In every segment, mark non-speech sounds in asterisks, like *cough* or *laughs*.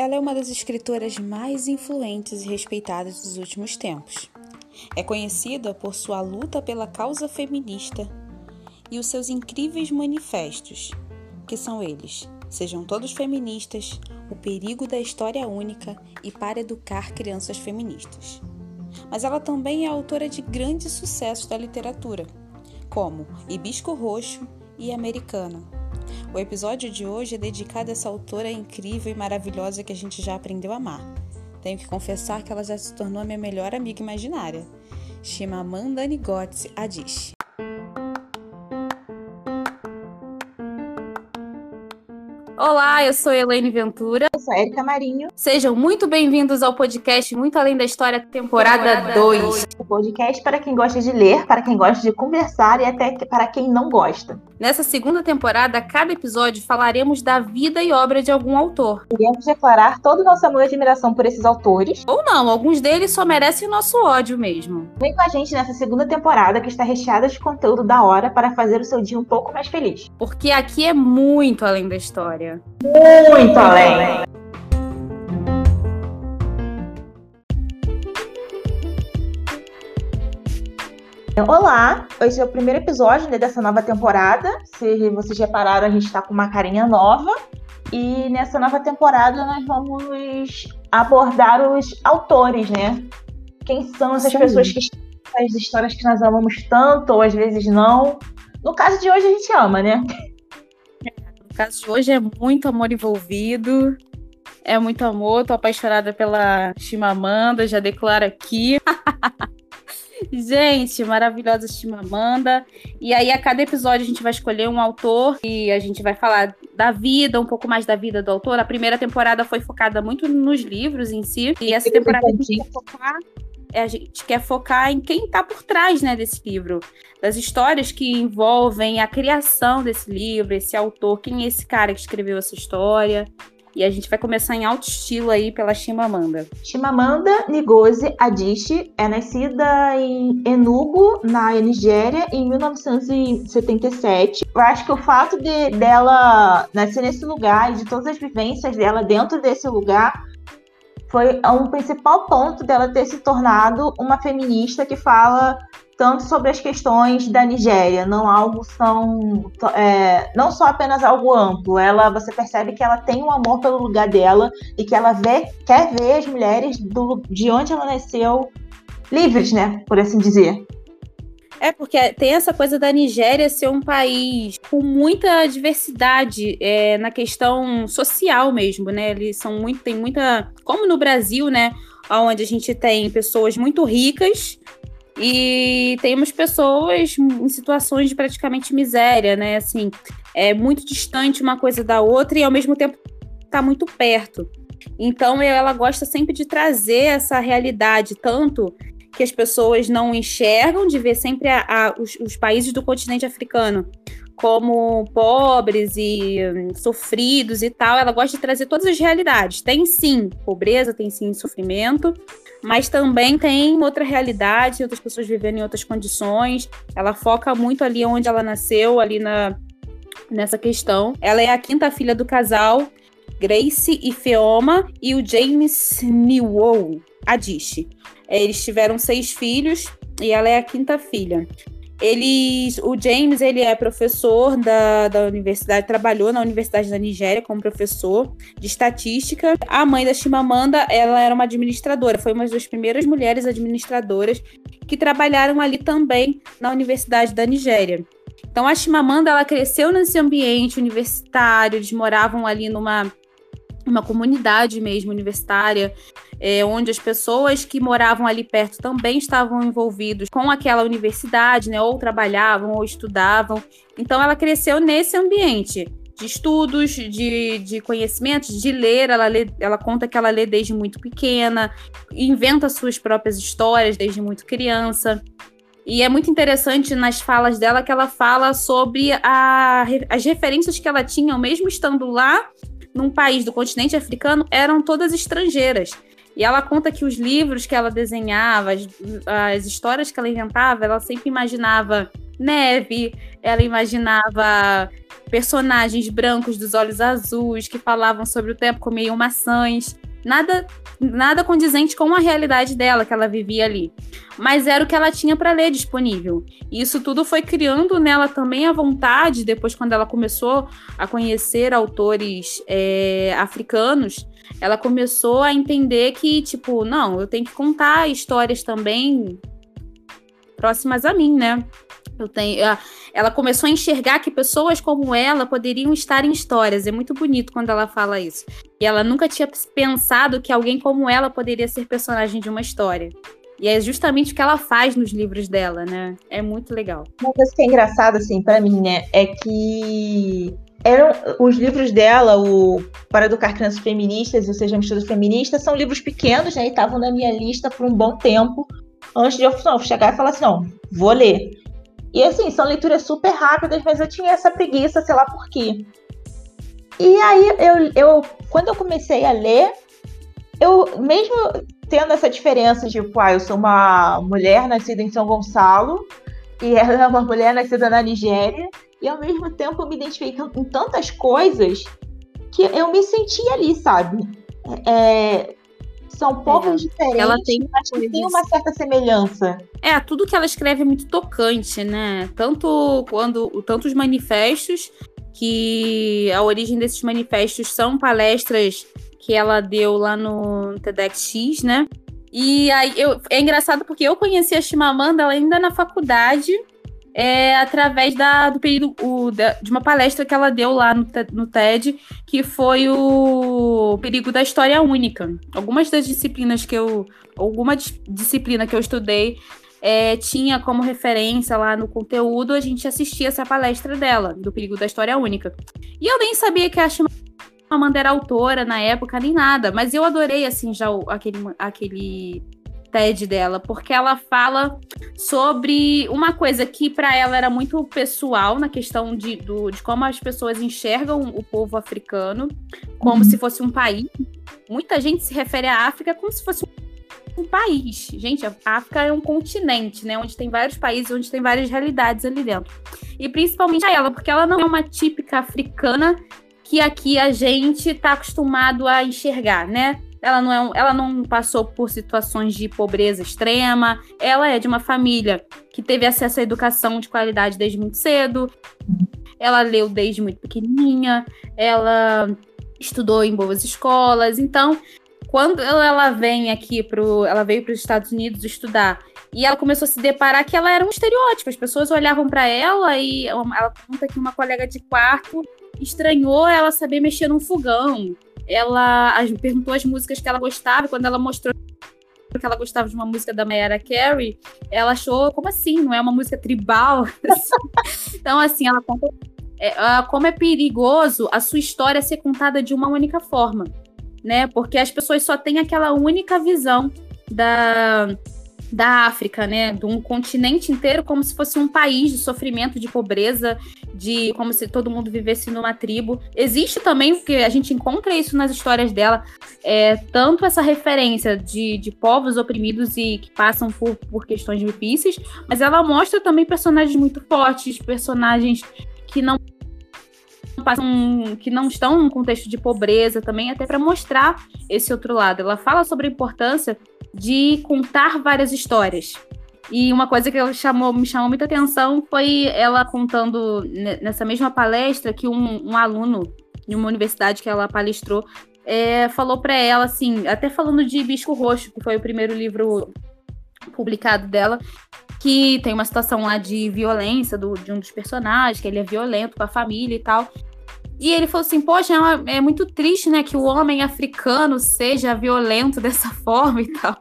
Ela é uma das escritoras mais influentes e respeitadas dos últimos tempos. É conhecida por sua luta pela causa feminista e os seus incríveis manifestos, que são eles: Sejam todos feministas, o perigo da história única e para educar crianças feministas. Mas ela também é autora de grandes sucessos da literatura, como Hibisco Roxo e Americana. O episódio de hoje é dedicado a essa autora incrível e maravilhosa que a gente já aprendeu a amar. Tenho que confessar que ela já se tornou a minha melhor amiga imaginária. Chimamanda Ngozi Adichie. Olá, eu sou Elaine Ventura. Eu sou Erika Marinho. Sejam muito bem-vindos ao podcast Muito Além da História, temporada 2. Podcast para quem gosta de ler, para quem gosta de conversar e até para quem não gosta. Nessa segunda temporada, cada episódio falaremos da vida e obra de algum autor. Iremos declarar todo o nosso amor e admiração por esses autores. Ou não, alguns deles só merecem o nosso ódio mesmo. Vem com a gente nessa segunda temporada que está recheada de conteúdo da hora para fazer o seu dia um pouco mais feliz. Porque aqui é muito além da história. Muito além. Olá, esse é o primeiro episódio né, dessa nova temporada. Se vocês repararam, a gente está com uma carinha nova. E nessa nova temporada nós vamos abordar os autores, né? Quem são essas Sim. pessoas que as histórias que nós amamos tanto, ou às vezes não. No caso de hoje a gente ama, né? No caso de hoje é muito amor envolvido. É muito amor, tô apaixonada pela Chimamanda, já declaro aqui. *laughs* Gente, maravilhosa Chimamanda. E aí, a cada episódio, a gente vai escolher um autor e a gente vai falar da vida, um pouco mais da vida do autor. A primeira temporada foi focada muito nos livros em si. E essa temporada a gente quer focar, é, a gente quer focar em quem está por trás né, desse livro, das histórias que envolvem a criação desse livro, esse autor, quem é esse cara que escreveu essa história. E a gente vai começar em alto estilo aí pela Chimamanda. Chimamanda Ngozi Adichie é nascida em Enugu, na Nigéria, em 1977. Eu acho que o fato de dela nascer nesse lugar e de todas as vivências dela dentro desse lugar foi um principal ponto dela ter se tornado uma feminista que fala tanto sobre as questões da Nigéria, não algo são é, não só apenas algo amplo. Ela, você percebe que ela tem um amor pelo lugar dela e que ela vê, quer ver as mulheres do, de onde ela nasceu livres, né, por assim dizer. É, porque tem essa coisa da Nigéria ser um país com muita diversidade é, na questão social mesmo, né? Eles são muito, tem muita. Como no Brasil, né? Onde a gente tem pessoas muito ricas e temos pessoas em situações de praticamente miséria, né? Assim, é muito distante uma coisa da outra e ao mesmo tempo está muito perto. Então ela gosta sempre de trazer essa realidade, tanto que as pessoas não enxergam, de ver sempre a, a, os, os países do continente africano como pobres e hum, sofridos e tal, ela gosta de trazer todas as realidades. Tem sim pobreza, tem sim sofrimento, mas também tem outra realidade, outras pessoas vivendo em outras condições. Ela foca muito ali onde ela nasceu, ali na nessa questão. Ela é a quinta filha do casal, Grace e Feoma, e o James Newell Adichie. Eles tiveram seis filhos e ela é a quinta filha. Eles, o James, ele é professor da, da universidade, trabalhou na Universidade da Nigéria como professor de estatística. A mãe da Chimamanda, ela era uma administradora, foi uma das primeiras mulheres administradoras que trabalharam ali também na Universidade da Nigéria. Então a Chimamanda, ela cresceu nesse ambiente universitário, eles moravam ali numa uma comunidade mesmo universitária, é, onde as pessoas que moravam ali perto também estavam envolvidos com aquela universidade, né? Ou trabalhavam ou estudavam. Então ela cresceu nesse ambiente de estudos, de, de conhecimentos, de ler. Ela, lê, ela conta que ela lê desde muito pequena, inventa suas próprias histórias desde muito criança. E é muito interessante nas falas dela que ela fala sobre a, as referências que ela tinha, mesmo estando lá num país do continente africano, eram todas estrangeiras. E ela conta que os livros que ela desenhava, as, as histórias que ela inventava, ela sempre imaginava neve, ela imaginava personagens brancos dos olhos azuis que falavam sobre o tempo, comiam maçãs. Nada, nada condizente com a realidade dela que ela vivia ali. Mas era o que ela tinha para ler disponível. E isso tudo foi criando nela também a vontade, depois, quando ela começou a conhecer autores é, africanos, ela começou a entender que, tipo, não, eu tenho que contar histórias também próximas a mim, né? Eu tenho, ela começou a enxergar que pessoas como ela poderiam estar em histórias. É muito bonito quando ela fala isso. E ela nunca tinha pensado que alguém como ela poderia ser personagem de uma história. E é justamente o que ela faz nos livros dela, né? É muito legal. Uma coisa que é engraçada, assim, para mim, né, é que eram os livros dela, o Para Educar Crianças Feministas e o Sejamos Todas Feministas, são livros pequenos, né? E estavam na minha lista por um bom tempo, antes de eu não, chegar e falar assim, não, vou ler. E assim, são leituras super rápidas, mas eu tinha essa preguiça, sei lá por quê. E aí, eu, eu quando eu comecei a ler, eu mesmo tendo essa diferença, tipo, ah, eu sou uma mulher nascida em São Gonçalo e ela é uma mulher nascida na Nigéria, e ao mesmo tempo eu me identifiquei em tantas coisas que eu me senti ali, sabe? É, são povos é. diferentes, ela tem mas que tem uma certa semelhança. É, tudo que ela escreve é muito tocante, né? Tanto quando tanto os manifestos, que a origem desses manifestos são palestras que ela deu lá no TEDx, né? E aí eu, é engraçado porque eu conheci a Chimamanda ainda na faculdade é, através da, do período o, da, de uma palestra que ela deu lá no, no TED, que foi o perigo da história única. Algumas das disciplinas que eu. Alguma disciplina que eu estudei é, tinha como referência lá no conteúdo, a gente assistia essa palestra dela, do perigo da história única. E eu nem sabia que a Amanda era autora na época, nem nada, mas eu adorei, assim, já aquele, aquele TED dela, porque ela fala sobre uma coisa que para ela era muito pessoal na questão de, do, de como as pessoas enxergam o povo africano como uhum. se fosse um país. Muita gente se refere à África como se fosse um país. Gente, a África é um continente, né? Onde tem vários países, onde tem várias realidades ali dentro. E principalmente a ela, porque ela não é uma típica africana que aqui a gente está acostumado a enxergar, né? Ela não, é, ela não passou por situações de pobreza extrema, ela é de uma família que teve acesso à educação de qualidade desde muito cedo, ela leu desde muito pequenininha, ela estudou em boas escolas, então quando ela vem aqui pro, ela veio para os Estados Unidos estudar e ela começou a se deparar que ela era um estereótipo, as pessoas olhavam para ela e ela conta que uma colega de quarto estranhou ela saber mexer num fogão ela perguntou as músicas que ela gostava, e quando ela mostrou que ela gostava de uma música da Mariah Carey, ela achou, como assim? Não é uma música tribal? *laughs* então, assim, ela conta é, como é perigoso a sua história ser contada de uma única forma, né? Porque as pessoas só têm aquela única visão da, da África, né? De um continente inteiro como se fosse um país de sofrimento, de pobreza, de como se todo mundo vivesse numa tribo. Existe também, porque a gente encontra isso nas histórias dela, é, tanto essa referência de, de povos oprimidos e que passam por, por questões difíceis, mas ela mostra também personagens muito fortes, personagens que não passam, que não estão num contexto de pobreza também, até para mostrar esse outro lado. Ela fala sobre a importância de contar várias histórias. E uma coisa que chamou, me chamou muita atenção foi ela contando nessa mesma palestra que um, um aluno de uma universidade que ela palestrou é, falou para ela, assim, até falando de Bisco Roxo, que foi o primeiro livro publicado dela, que tem uma situação lá de violência do, de um dos personagens, que ele é violento com a família e tal. E ele falou assim: Poxa, é, é muito triste, né, que o homem africano seja violento *laughs* dessa forma e tal.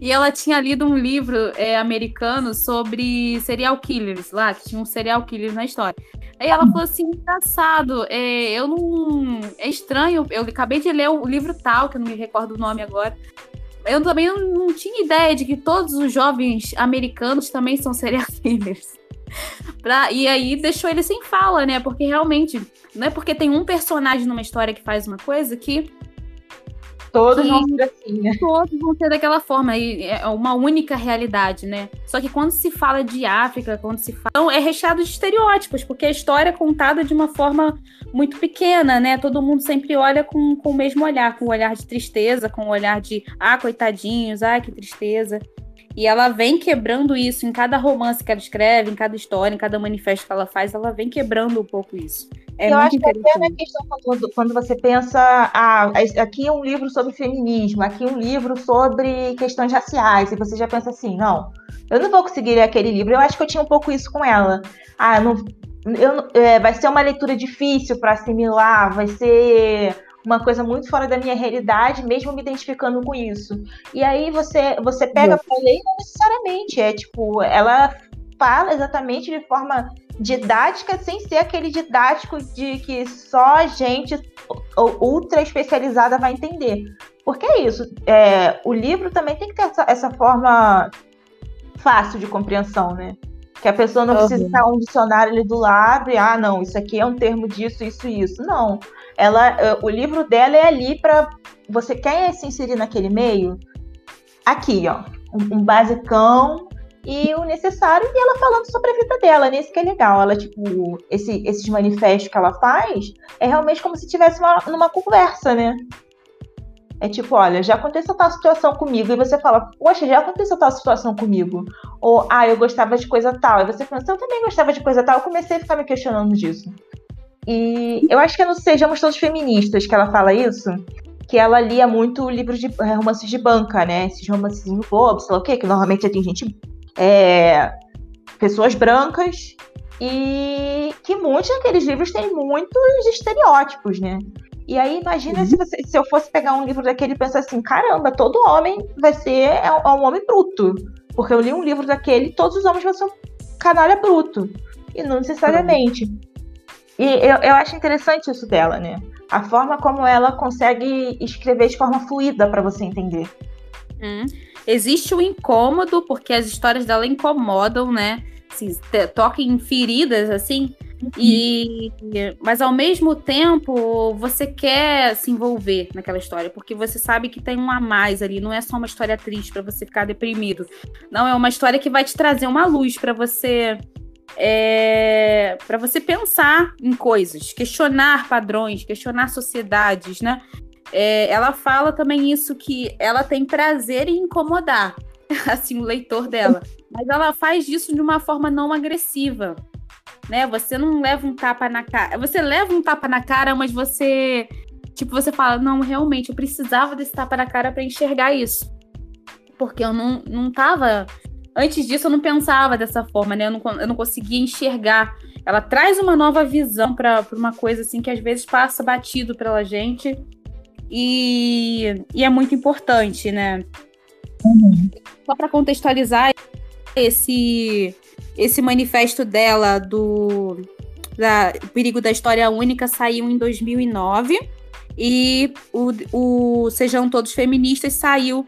E ela tinha lido um livro é, americano sobre serial killers lá, que tinha um serial killer na história. Aí ela falou assim: engraçado, é, eu não. É estranho, eu acabei de ler o livro tal, que eu não me recordo o nome agora. Eu também não, não tinha ideia de que todos os jovens americanos também são serial *laughs* killers. Pra, e aí deixou ele sem fala, né? Porque realmente, não é porque tem um personagem numa história que faz uma coisa que Todos vão ser assim, né? Todos vão ser daquela forma, e é uma única realidade, né? Só que quando se fala de África, quando se fala. Então, é recheado de estereótipos, porque a história é contada de uma forma muito pequena, né? Todo mundo sempre olha com, com o mesmo olhar, com o olhar de tristeza, com o olhar de, ah, coitadinhos, ah, que tristeza. E ela vem quebrando isso em cada romance que ela escreve, em cada história, em cada manifesto que ela faz, ela vem quebrando um pouco isso. É eu acho que até na questão quando, quando você pensa, ah, aqui é um livro sobre feminismo, aqui é um livro sobre questões raciais, e você já pensa assim, não, eu não vou conseguir ler aquele livro. Eu acho que eu tinha um pouco isso com ela. Ah, não, eu, é, vai ser uma leitura difícil para assimilar, vai ser uma coisa muito fora da minha realidade, mesmo me identificando com isso. E aí você você pega para ler não necessariamente, é tipo, ela fala exatamente de forma didática sem ser aquele didático de que só a gente ultra especializada vai entender. Porque é isso, é, o livro também tem que ter essa, essa forma fácil de compreensão, né? Que a pessoa não uhum. precisa estar um dicionário ali do lado e, ah, não, isso aqui é um termo disso, isso isso. Não. Ela, eh, o livro dela é ali para você quer se inserir naquele meio? Aqui, ó. Um, um basicão e o necessário, e ela falando sobre a vida dela, nesse que é legal. Ela, tipo, esse, esses manifestos que ela faz é realmente como se tivesse uma, numa conversa, né? É tipo, olha, já aconteceu tal situação comigo, e você fala, poxa, já aconteceu tal situação comigo. Ou, ah, eu gostava de coisa tal. E você pensa, eu também gostava de coisa tal. Eu comecei a ficar me questionando disso. E eu acho que é no Sejamos Todos Feministas que ela fala isso, que ela lia muito livros de é, romances de banca, né? Esses romances bobos, sei lá o quê, que normalmente tem gente é, pessoas brancas e que muitos daqueles livros têm muitos estereótipos, né? E aí imagina uhum. se, você, se eu fosse pegar um livro daquele e pensar assim, caramba, todo homem vai ser é, é um homem bruto. Porque eu li um livro daquele e todos os homens vão ser um canalha bruto. E não necessariamente. Uhum. E eu, eu acho interessante isso dela, né? A forma como ela consegue escrever de forma fluida para você entender. Hum. Existe o incômodo, porque as histórias dela incomodam, né? Assim, toca em feridas, assim. E, mas ao mesmo tempo você quer se envolver naquela história, porque você sabe que tem um a mais ali, não é só uma história triste para você ficar deprimido. Não é uma história que vai te trazer uma luz para você é, para você pensar em coisas, questionar padrões, questionar sociedades, né? É, ela fala também isso que ela tem prazer em incomodar, *laughs* assim, o leitor dela. Mas ela faz isso de uma forma não agressiva, né? Você não leva um tapa na cara. Você leva um tapa na cara, mas você, tipo, você fala, não, realmente, eu precisava desse tapa na cara para enxergar isso. Porque eu não, não tava. Antes disso, eu não pensava dessa forma, né? Eu não, eu não conseguia enxergar. Ela traz uma nova visão para uma coisa assim que às vezes passa batido pela gente e, e é muito importante, né? Uhum. Só para contextualizar esse esse manifesto dela do da, o perigo da história única saiu em 2009 e o, o Sejam Todos Feministas saiu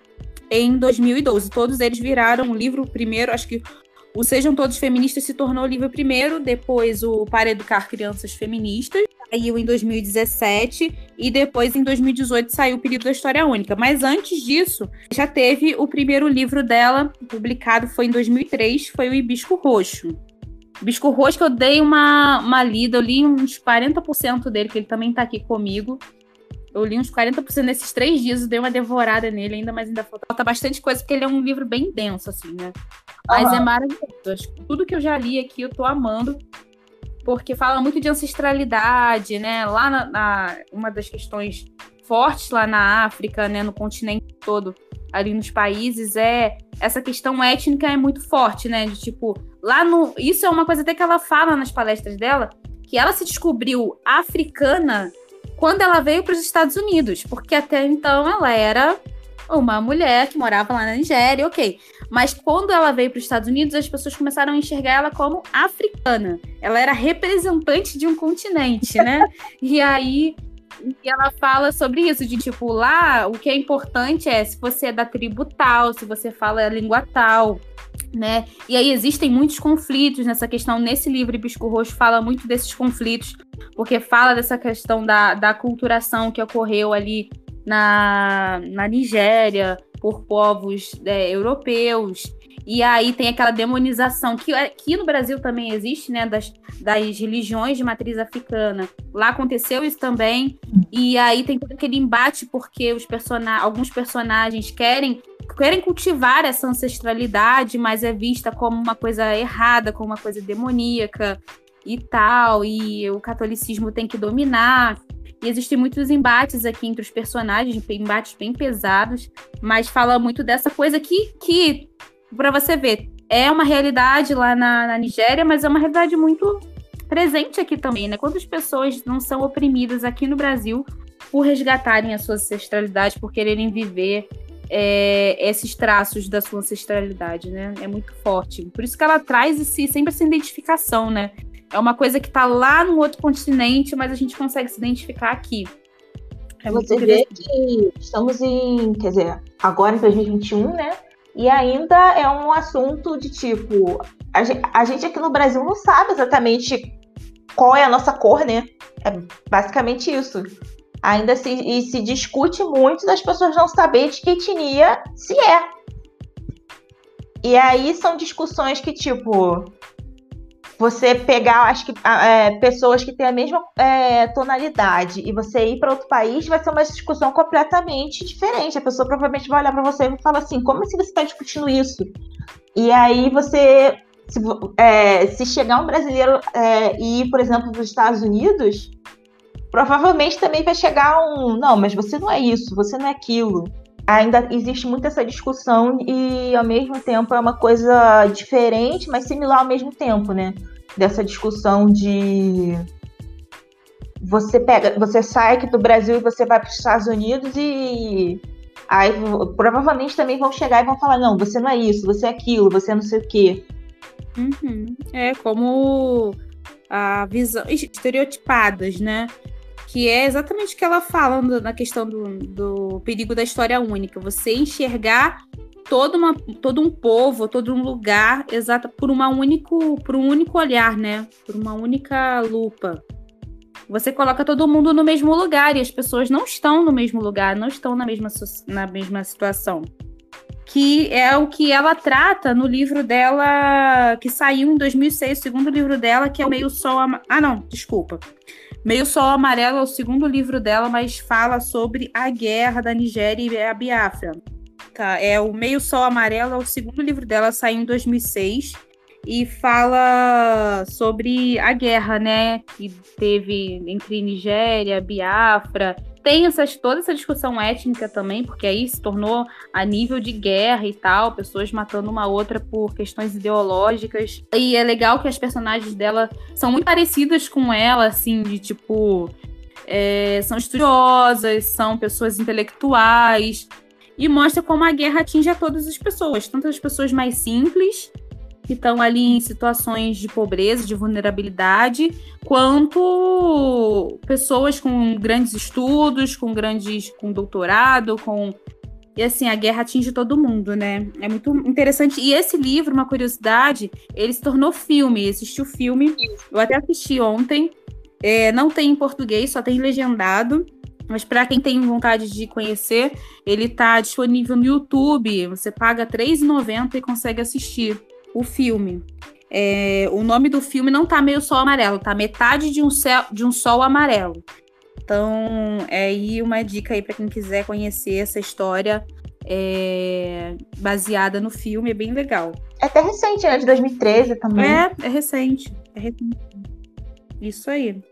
em 2012. Todos eles viraram um livro primeiro, acho que o Sejam Todos Feministas se tornou o livro primeiro, depois o Para Educar Crianças Feministas saiu em 2017 e depois em 2018 saiu o Período da História Única. Mas antes disso, já teve o primeiro livro dela, publicado foi em 2003, foi o Hibisco Roxo. Hibisco Roxo que eu dei uma, uma lida, eu li uns 40% dele, que ele também está aqui comigo. Eu li uns 40% nesses três dias, eu dei uma devorada nele ainda, mas ainda falta bastante coisa, porque ele é um livro bem denso, assim, né? Mas uhum. é maravilhoso. Tudo que eu já li aqui, eu tô amando porque fala muito de ancestralidade, né? Lá na, na, uma das questões fortes lá na África, né, no continente todo, ali nos países, é essa questão étnica é muito forte, né? De tipo, lá no. Isso é uma coisa até que ela fala nas palestras dela, que ela se descobriu africana quando ela veio para os Estados Unidos, porque até então ela era uma mulher que morava lá na Nigéria, ok. Mas quando ela veio para os Estados Unidos, as pessoas começaram a enxergar ela como africana. Ela era representante de um continente, né? *laughs* e aí e ela fala sobre isso, de tipo, lá o que é importante é se você é da tribo tal, se você fala a língua tal, né? E aí existem muitos conflitos nessa questão. Nesse livro, Bisco Roxo fala muito desses conflitos, porque fala dessa questão da, da culturação que ocorreu ali na, na Nigéria por povos é, europeus. E aí tem aquela demonização que aqui no Brasil também existe, né, das, das religiões de matriz africana. Lá aconteceu isso também. E aí tem todo aquele embate porque os person alguns personagens querem querem cultivar essa ancestralidade, mas é vista como uma coisa errada, como uma coisa demoníaca e tal, e o catolicismo tem que dominar. E existem muitos embates aqui entre os personagens, embates bem pesados, mas fala muito dessa coisa que, que para você ver, é uma realidade lá na, na Nigéria, mas é uma realidade muito presente aqui também, né? Quantas pessoas não são oprimidas aqui no Brasil por resgatarem a sua ancestralidade, por quererem viver é, esses traços da sua ancestralidade, né? É muito forte. Por isso que ela traz esse, sempre essa identificação, né? É uma coisa que está lá no outro continente, mas a gente consegue se identificar aqui. É Você vê que estamos em, quer dizer, agora em 2021, né? E ainda é um assunto de tipo, a gente, a gente aqui no Brasil não sabe exatamente qual é a nossa cor, né? É basicamente isso. Ainda se, se discute muito das pessoas não saberem de que etnia se é. E aí são discussões que, tipo, você pegar, acho que é, pessoas que têm a mesma é, tonalidade e você ir para outro país, vai ser uma discussão completamente diferente. A pessoa provavelmente vai olhar para você e falar assim: como assim você está discutindo isso? E aí você, se, é, se chegar um brasileiro é, e ir, por exemplo, para os Estados Unidos, provavelmente também vai chegar um: não, mas você não é isso, você não é aquilo ainda existe muito essa discussão e ao mesmo tempo é uma coisa diferente, mas similar ao mesmo tempo, né? Dessa discussão de você pega, você sai aqui do Brasil e você vai para os Estados Unidos e aí provavelmente também vão chegar e vão falar não, você não é isso, você é aquilo, você é não sei o quê. Uhum. É como a visão estereotipadas, né? Que é exatamente o que ela fala na questão do, do perigo da história única. Você enxergar todo, uma, todo um povo, todo um lugar, exato, por, uma único, por um único olhar, né? Por uma única lupa. Você coloca todo mundo no mesmo lugar e as pessoas não estão no mesmo lugar, não estão na mesma, na mesma situação. Que é o que ela trata no livro dela, que saiu em 2006, o segundo livro dela, que é o Meio Sol. Ah, não, desculpa. Meio Sol Amarelo é o segundo livro dela, mas fala sobre a guerra da Nigéria e a Biafra. Tá, é o Meio Sol Amarelo é o segundo livro dela, saiu em 2006 e fala sobre a guerra, né, que teve entre Nigéria, Biafra tem essas, toda essa discussão étnica também, porque aí se tornou a nível de guerra e tal, pessoas matando uma outra por questões ideológicas. E é legal que as personagens dela são muito parecidas com ela, assim, de tipo. É, são estudiosas, são pessoas intelectuais, e mostra como a guerra atinge a todas as pessoas, tanto as pessoas mais simples que estão ali em situações de pobreza, de vulnerabilidade, quanto pessoas com grandes estudos, com grandes com doutorado, com e assim, a guerra atinge todo mundo, né? É muito interessante. E esse livro, uma curiosidade, ele se tornou filme. Existiu o filme. Eu até assisti ontem. É, não tem em português, só tem legendado. Mas para quem tem vontade de conhecer, ele está disponível no YouTube. Você paga R$3,90 e consegue assistir o filme. É, o nome do filme não tá meio sol amarelo, tá metade de um, céu, de um sol amarelo. Então, é aí uma dica aí para quem quiser conhecer essa história é, baseada no filme, é bem legal. É até recente, né? De 2013 também. É, é recente. É recente. Isso aí.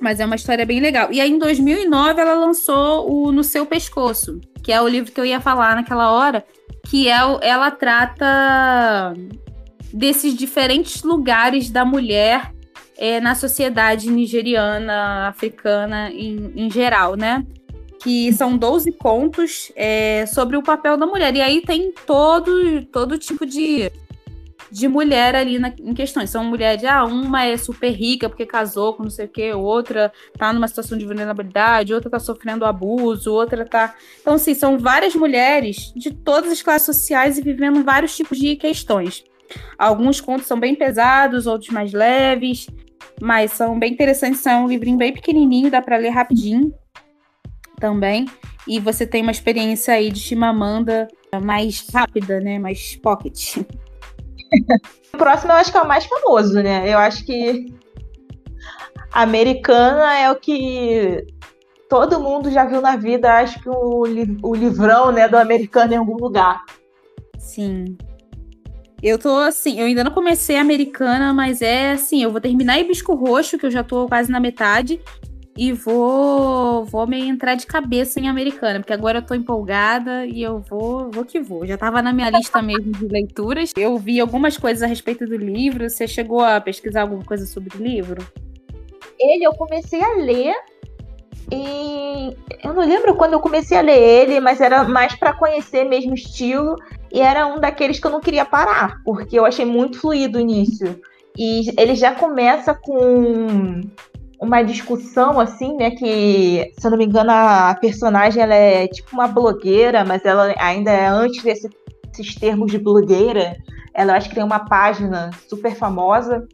Mas é uma história bem legal. E aí, em 2009, ela lançou o No Seu Pescoço, que é o livro que eu ia falar naquela hora, que é, ela trata desses diferentes lugares da mulher é, na sociedade nigeriana, africana em, em geral, né? Que são 12 contos é, sobre o papel da mulher. E aí tem todo, todo tipo de de mulher ali na, em questões. São mulheres, ah, uma é super rica porque casou com não sei o quê, outra tá numa situação de vulnerabilidade, outra tá sofrendo abuso, outra tá. Então, assim, são várias mulheres de todas as classes sociais e vivendo vários tipos de questões. Alguns contos são bem pesados, outros mais leves, mas são bem interessantes. São um livrinho bem pequenininho, dá para ler rapidinho. também. E você tem uma experiência aí de Chimamanda mais rápida, né? Mais pocket. O próximo eu acho que é o mais famoso, né? Eu acho que Americana é o que todo mundo já viu na vida, acho que o, o livrão né, do americano em algum lugar. Sim. Eu tô assim, eu ainda não comecei a americana, mas é assim, eu vou terminar Hibisco Roxo, que eu já tô quase na metade, e vou vou me entrar de cabeça em americana, porque agora eu tô empolgada e eu vou, vou que vou. Já tava na minha lista mesmo de leituras. Eu vi algumas coisas a respeito do livro. Você chegou a pesquisar alguma coisa sobre o livro? Ele eu comecei a ler e eu não lembro quando eu comecei a ler ele, mas era mais para conhecer mesmo o estilo e era um daqueles que eu não queria parar, porque eu achei muito fluido o início. E ele já começa com uma discussão assim, né, que, se eu não me engano, a personagem ela é tipo uma blogueira, mas ela ainda é antes desse, desses termos de blogueira, ela acho que tem uma página super famosa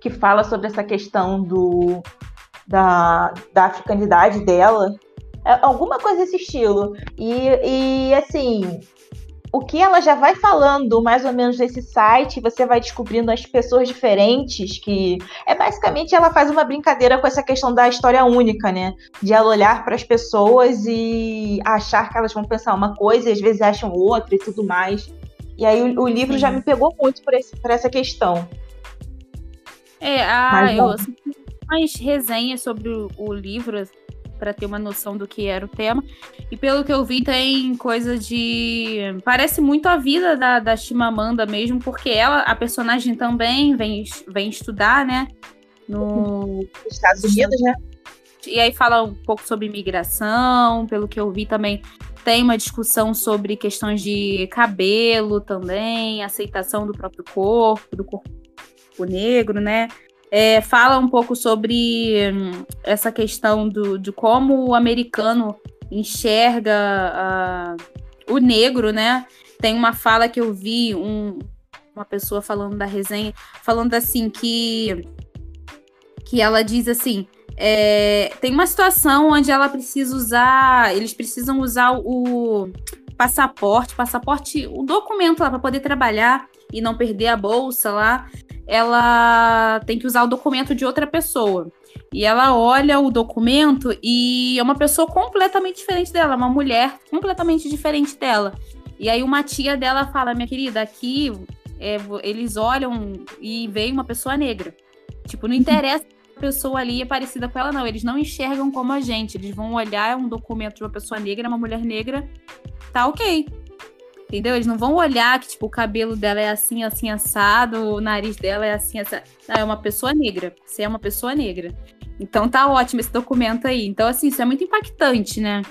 que fala sobre essa questão do da, da africanidade dela. É, alguma coisa desse estilo. E, e assim, o que ela já vai falando mais ou menos nesse site, você vai descobrindo as pessoas diferentes, que é basicamente ela faz uma brincadeira com essa questão da história única, né? De ela olhar para as pessoas e achar que elas vão pensar uma coisa e às vezes acham outra e tudo mais. E aí o, o livro já me pegou muito por, esse, por essa questão. É, ah, Mas, eu assisti mais resenhas sobre o, o livro, para ter uma noção do que era o tema. E pelo que eu vi, tem coisa de. Parece muito a vida da, da Chimamanda mesmo, porque ela, a personagem também vem, vem estudar, né? No. Estados Unidos, né? E aí fala um pouco sobre imigração, pelo que eu vi também. Tem uma discussão sobre questões de cabelo também, aceitação do próprio corpo, do corpo negro, né? É, fala um pouco sobre hum, essa questão do, de como o americano enxerga o negro, né? Tem uma fala que eu vi, um, uma pessoa falando da resenha, falando assim que que ela diz assim, é, tem uma situação onde ela precisa usar, eles precisam usar o passaporte, passaporte, o documento lá para poder trabalhar e não perder a bolsa lá ela tem que usar o documento de outra pessoa. E ela olha o documento e é uma pessoa completamente diferente dela, uma mulher completamente diferente dela. E aí uma tia dela fala, minha querida, aqui é, eles olham e veem uma pessoa negra. Tipo, não interessa se a pessoa ali é parecida com ela, não. Eles não enxergam como a gente. Eles vão olhar um documento de uma pessoa negra, uma mulher negra, tá ok. Entendeu? Eles não vão olhar que, tipo, o cabelo dela é assim, assim, assado, o nariz dela é assim, assado. Não, é uma pessoa negra. Você é uma pessoa negra. Então tá ótimo esse documento aí. Então, assim, isso é muito impactante, né?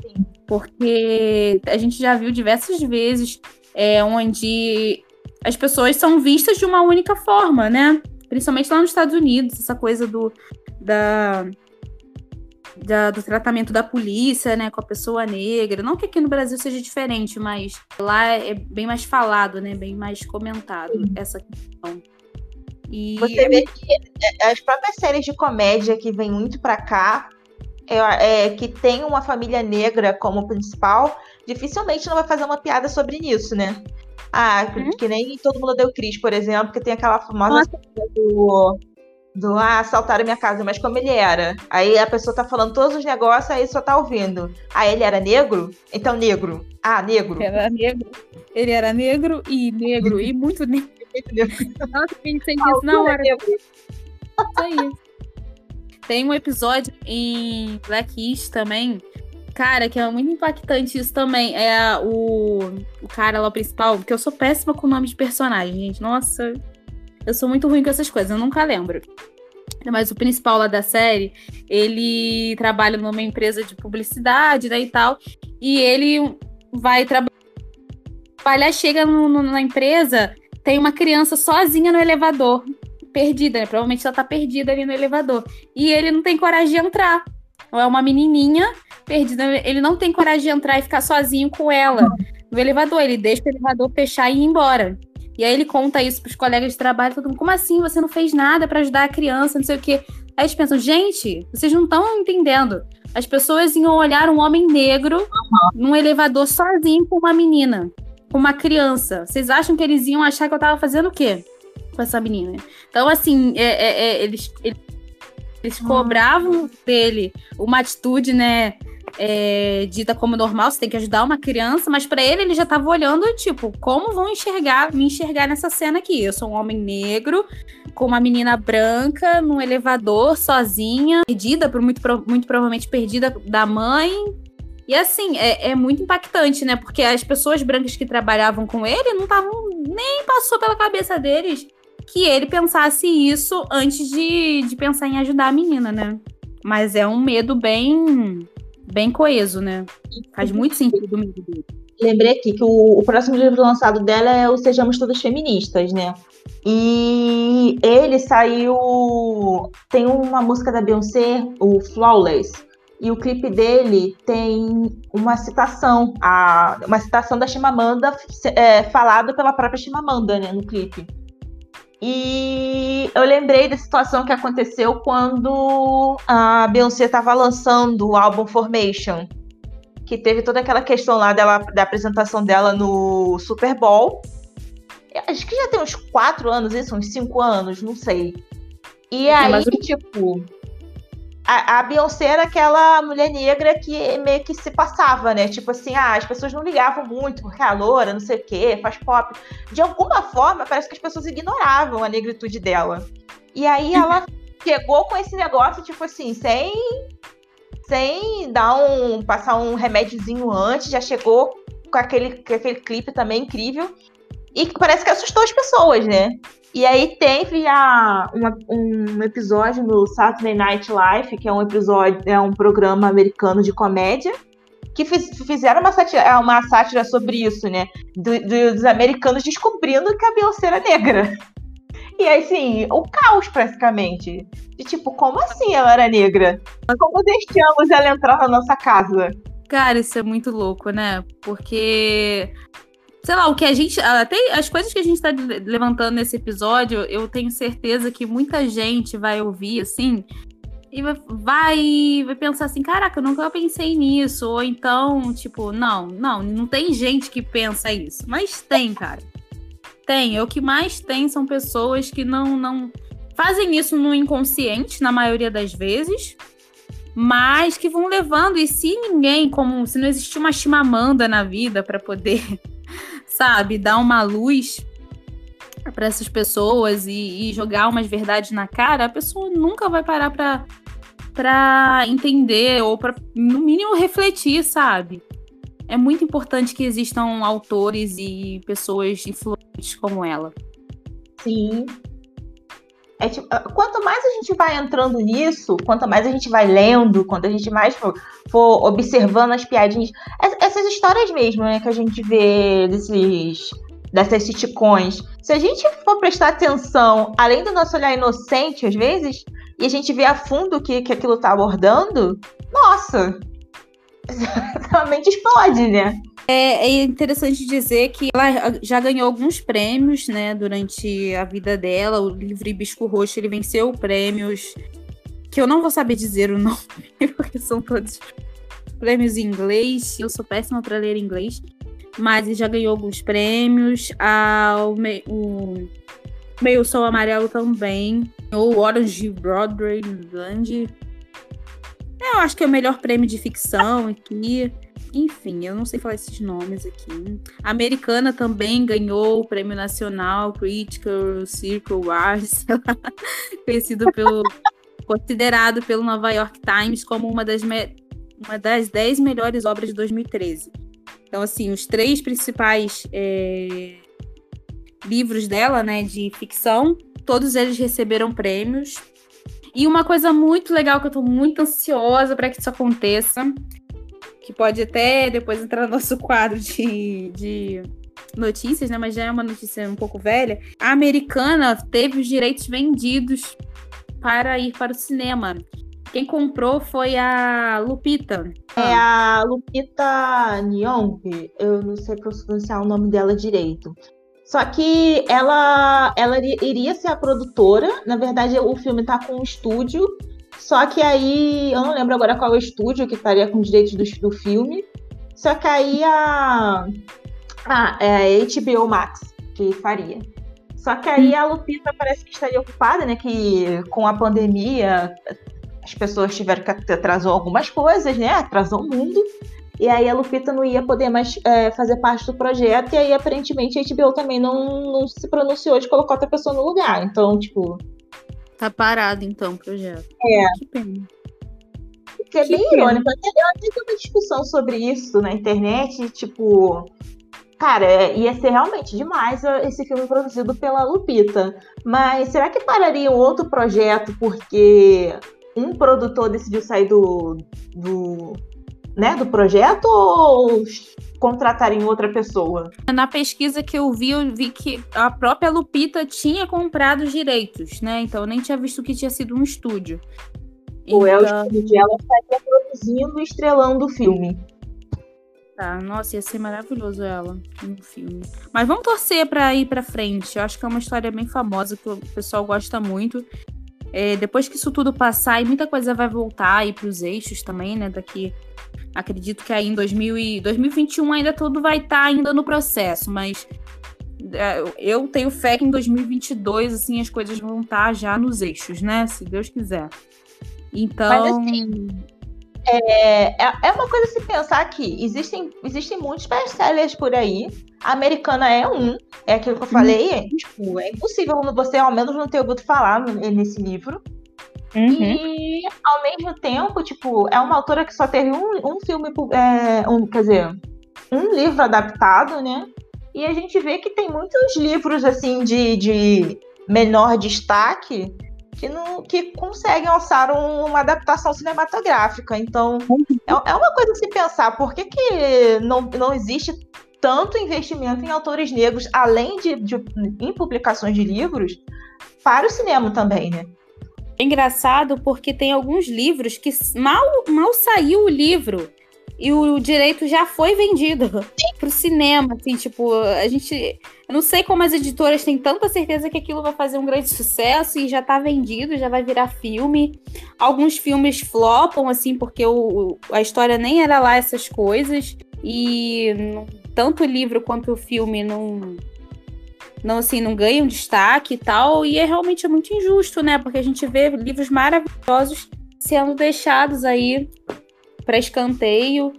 Sim. Porque a gente já viu diversas vezes é, onde as pessoas são vistas de uma única forma, né? Principalmente lá nos Estados Unidos, essa coisa do, da, da, do tratamento da polícia, né, com a pessoa negra. Não que aqui no Brasil seja diferente, mas lá é bem mais falado, né, bem mais comentado Sim. essa questão. E Você vê que é, as próprias séries de comédia que vêm muito para cá, é, é, que tem uma família negra como principal, dificilmente não vai fazer uma piada sobre isso, né? Ah, hum? que nem Todo Mundo Deu Cris, por exemplo, que tem aquela famosa do do ah, assaltaram minha casa, mas como ele era? Aí a pessoa tá falando todos os negócios, aí só tá ouvindo. Ah, ele era negro? Então negro. Ah, negro. Era negro. Ele era negro e negro, e muito *laughs* negro. Nossa, pensei nisso na hora. Negro. Isso aí. Tem um episódio em Black East também, cara, que é muito impactante isso também. É o, o cara lá, o principal, porque eu sou péssima com o nome de personagem, gente. Nossa, eu sou muito ruim com essas coisas, eu nunca lembro. Mas o principal lá da série, ele trabalha numa empresa de publicidade, né, e tal. E ele vai trabalhar, chega no, no, na empresa, tem uma criança sozinha no elevador, perdida, né? Provavelmente ela tá perdida ali no elevador. E ele não tem coragem de entrar. Ou é uma menininha perdida, ele não tem coragem de entrar e ficar sozinho com ela no elevador. Ele deixa o elevador fechar e ir embora. E aí ele conta isso pros colegas de trabalho, todo mundo, como assim? Você não fez nada para ajudar a criança, não sei o quê. Aí eles pensam, gente, vocês não estão entendendo. as pessoas iam olhar um homem negro uhum. num elevador sozinho com uma menina, com uma criança. Vocês acham que eles iam achar que eu tava fazendo o quê com essa menina? Então, assim, é, é, é, eles, eles cobravam dele uma atitude, né? É, dita como normal, você tem que ajudar uma criança, mas para ele ele já tava olhando, tipo, como vão enxergar, me enxergar nessa cena aqui? Eu sou um homem negro, com uma menina branca num elevador sozinha, perdida, muito, muito provavelmente perdida da mãe. E assim, é, é muito impactante, né? Porque as pessoas brancas que trabalhavam com ele não estavam. nem passou pela cabeça deles que ele pensasse isso antes de, de pensar em ajudar a menina, né? Mas é um medo bem bem coeso, né? Faz muito sentido o medo dele. Lembrei aqui que o, o próximo livro lançado dela é o Sejamos Todas Feministas, né? E ele saiu. Tem uma música da Beyoncé, o Flawless. E o clipe dele tem uma citação, a, uma citação da Chimamanda é, falada pela própria Chimamanda, né, no clipe. E eu lembrei da situação que aconteceu quando a Beyoncé estava lançando o álbum Formation, que teve toda aquela questão lá dela, da apresentação dela no Super Bowl acho que já tem uns quatro anos isso, uns cinco anos, não sei. E aí, mas... tipo, a, a Beyoncé era aquela mulher negra que meio que se passava, né? Tipo assim, ah, as pessoas não ligavam muito porque é loura, não sei o quê, faz pop. De alguma forma, parece que as pessoas ignoravam a negritude dela. E aí ela chegou com esse negócio, tipo assim, sem sem dar um passar um remédiozinho antes, já chegou com aquele, com aquele clipe também incrível. E parece que assustou as pessoas, né? E aí teve a, uma, um episódio no Saturday Night Live, que é um episódio, é um programa americano de comédia, que fiz, fizeram uma sátira, é uma sátira sobre isso, né? Do, do, dos americanos descobrindo que a Beyoncé era negra. E aí, assim, o caos praticamente. De tipo, como assim ela era negra? Como deixamos ela entrar na nossa casa? Cara, isso é muito louco, né? Porque sei lá, o que a gente. Até as coisas que a gente está levantando nesse episódio, eu tenho certeza que muita gente vai ouvir, assim, e vai, vai pensar assim: caraca, eu nunca pensei nisso. Ou então, tipo, não, não, não tem gente que pensa isso. Mas tem, cara. Tem. O que mais tem são pessoas que não, não fazem isso no inconsciente, na maioria das vezes mas que vão levando. E se ninguém, como se não existir uma chimamanda na vida para poder sabe, dar uma luz para essas pessoas e, e, jogar umas verdades na cara, a pessoa nunca vai parar para para entender ou para no mínimo refletir, sabe? É muito importante que existam autores e pessoas influentes como ela. Sim. É tipo, ah, quanto mais a gente vai entrando nisso, quanto mais a gente vai lendo, quanto a gente mais for, for observando as piadinhas, essas histórias mesmo, né, que a gente vê desses dessas sitcoms, se a gente for prestar atenção, além do nosso olhar inocente às vezes, e a gente vê a fundo o que, que aquilo tá abordando, nossa, *laughs* realmente explode, né? É, é, interessante dizer que ela já ganhou alguns prêmios, né, durante a vida dela. O livro Hibisco Roxo, ele venceu prêmios que eu não vou saber dizer o *laughs* nome, porque são todos prêmios em inglês. Eu sou péssima para ler inglês, mas ele já ganhou alguns prêmios. Ah, o, me, o Meio Sol Amarelo também. O Orange Broadway Land. Eu acho que é o melhor prêmio de ficção aqui. Enfim, eu não sei falar esses nomes aqui. A americana também ganhou o Prêmio Nacional Critical Circle Awards, *laughs* conhecido pelo considerado pelo Nova York Times como uma das uma das 10 melhores obras de 2013. Então, assim, os três principais é, livros dela, né, de ficção, todos eles receberam prêmios. E uma coisa muito legal que eu tô muito ansiosa para que isso aconteça que pode até depois entrar no nosso quadro de, de notícias, né? Mas já é uma notícia um pouco velha. A americana teve os direitos vendidos para ir para o cinema. Quem comprou foi a Lupita. É a Lupita Nyong'o. Eu não sei pronunciar o nome dela direito. Só que ela, ela iria ser a produtora. Na verdade, o filme está com um estúdio Só que aí, eu não lembro agora qual é o estúdio que estaria com direitos do, do filme. Só que aí a, a, é a HBO Max que faria. Só que aí a Lupita parece que estaria ocupada, né? Que com a pandemia as pessoas tiveram que atrasou algumas coisas, né? Atrasou o mundo. E aí a Lupita não ia poder mais é, fazer parte do projeto. E aí, aparentemente, a HBO também não, não se pronunciou de colocar outra pessoa no lugar. Então, tipo. Tá parado, então, o projeto. É. Que pena. Que é que bem pena. irônico. Até, eu até tive uma discussão sobre isso na internet, tipo. Cara, é, ia ser realmente demais esse filme produzido pela Lupita. Mas será que pararia um outro projeto porque um produtor decidiu sair do, do né, do projeto ou contratarem outra pessoa? Na pesquisa que eu vi, eu vi que a própria Lupita tinha comprado os direitos, né? Então eu nem tinha visto que tinha sido um estúdio. Ou então... é o então estúdio, ela estaria produzindo e estrelando o filme. Tá, nossa, ia ser maravilhoso ela no filme. Mas vamos torcer para ir para frente. Eu acho que é uma história bem famosa que o pessoal gosta muito. É, depois que isso tudo passar e muita coisa vai voltar aí para os eixos também, né? Daqui Acredito que aí em 2000 e 2021 ainda tudo vai estar tá ainda no processo, mas é, eu tenho fé que em 2022 assim as coisas vão estar tá já nos eixos, né? Se Deus quiser. Então, mas, assim, é, é, é uma coisa se pensar que existem, existem muitos best-sellers por aí. A americana é um, é aquilo que eu falei. É, tipo, é impossível você, ao menos, não ter ouvido falar nesse livro. Uhum. E, ao mesmo tempo, tipo, é uma autora que só teve um, um filme, é, um, quer dizer, um livro adaptado, né? E a gente vê que tem muitos livros, assim, de, de menor destaque que, não, que conseguem alçar um, uma adaptação cinematográfica. Então, é, é uma coisa a se pensar. Por que, que não, não existe tanto investimento em autores negros, além de, de em publicações de livros, para o cinema também, né? É engraçado porque tem alguns livros que mal, mal saiu o livro e o direito já foi vendido *laughs* para o cinema, assim, tipo, a gente, eu não sei como as editoras têm tanta certeza que aquilo vai fazer um grande sucesso e já está vendido, já vai virar filme. Alguns filmes flopam, assim, porque o, a história nem era lá essas coisas e tanto o livro quanto o filme não não assim não ganham destaque e tal, e é realmente muito injusto, né? Porque a gente vê livros maravilhosos sendo deixados aí para escanteio,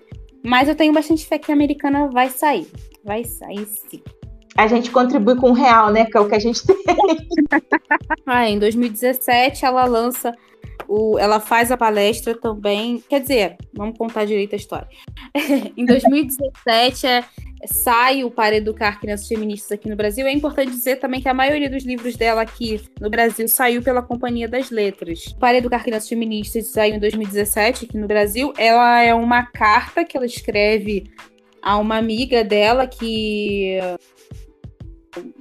mas eu tenho bastante fé que a americana vai sair. Vai sair sim. A gente contribui com o real, né? Que é o que a gente tem. *laughs* ah, em 2017 ela lança o, ela faz a palestra também. Quer dizer, vamos contar direito a história. *laughs* em 2017 é, sai o Para Educar Crianças Feministas aqui no Brasil. É importante dizer também que a maioria dos livros dela aqui no Brasil saiu pela Companhia das Letras. Para Educar Crianças Feministas saiu em 2017 aqui no Brasil. Ela é uma carta que ela escreve a uma amiga dela que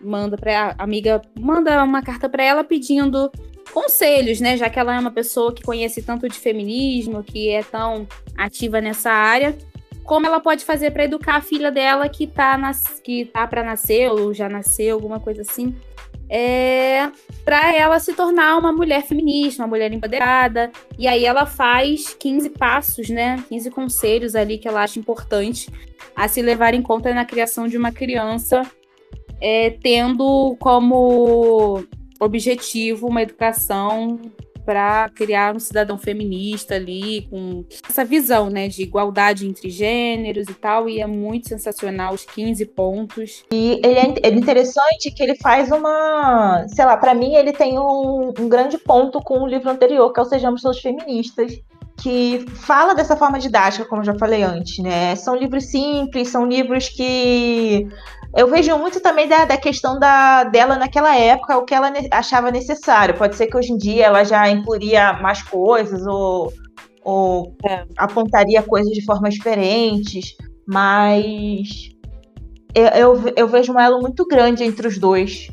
manda para amiga manda uma carta para ela pedindo conselhos, né? Já que ela é uma pessoa que conhece tanto de feminismo, que é tão ativa nessa área, como ela pode fazer para educar a filha dela que tá, nas, que tá para nascer ou já nasceu, alguma coisa assim, é, para ela se tornar uma mulher feminista, uma mulher empoderada. E aí ela faz 15 passos, né? 15 conselhos ali que ela acha importante a se levar em conta na criação de uma criança, é, tendo como objetivo uma educação para criar um cidadão feminista ali, com essa visão, né, de igualdade entre gêneros e tal, e é muito sensacional os 15 pontos. E ele é, é interessante que ele faz uma, sei lá, para mim ele tem um, um grande ponto com o livro anterior, que é o Sejamos Todos Feministas, que fala dessa forma didática, como eu já falei antes, né? São livros simples, são livros que eu vejo muito também da, da questão da, dela naquela época, o que ela achava necessário. Pode ser que hoje em dia ela já incluiria mais coisas ou, ou é. apontaria coisas de formas diferentes, mas eu, eu, eu vejo um elo muito grande entre os dois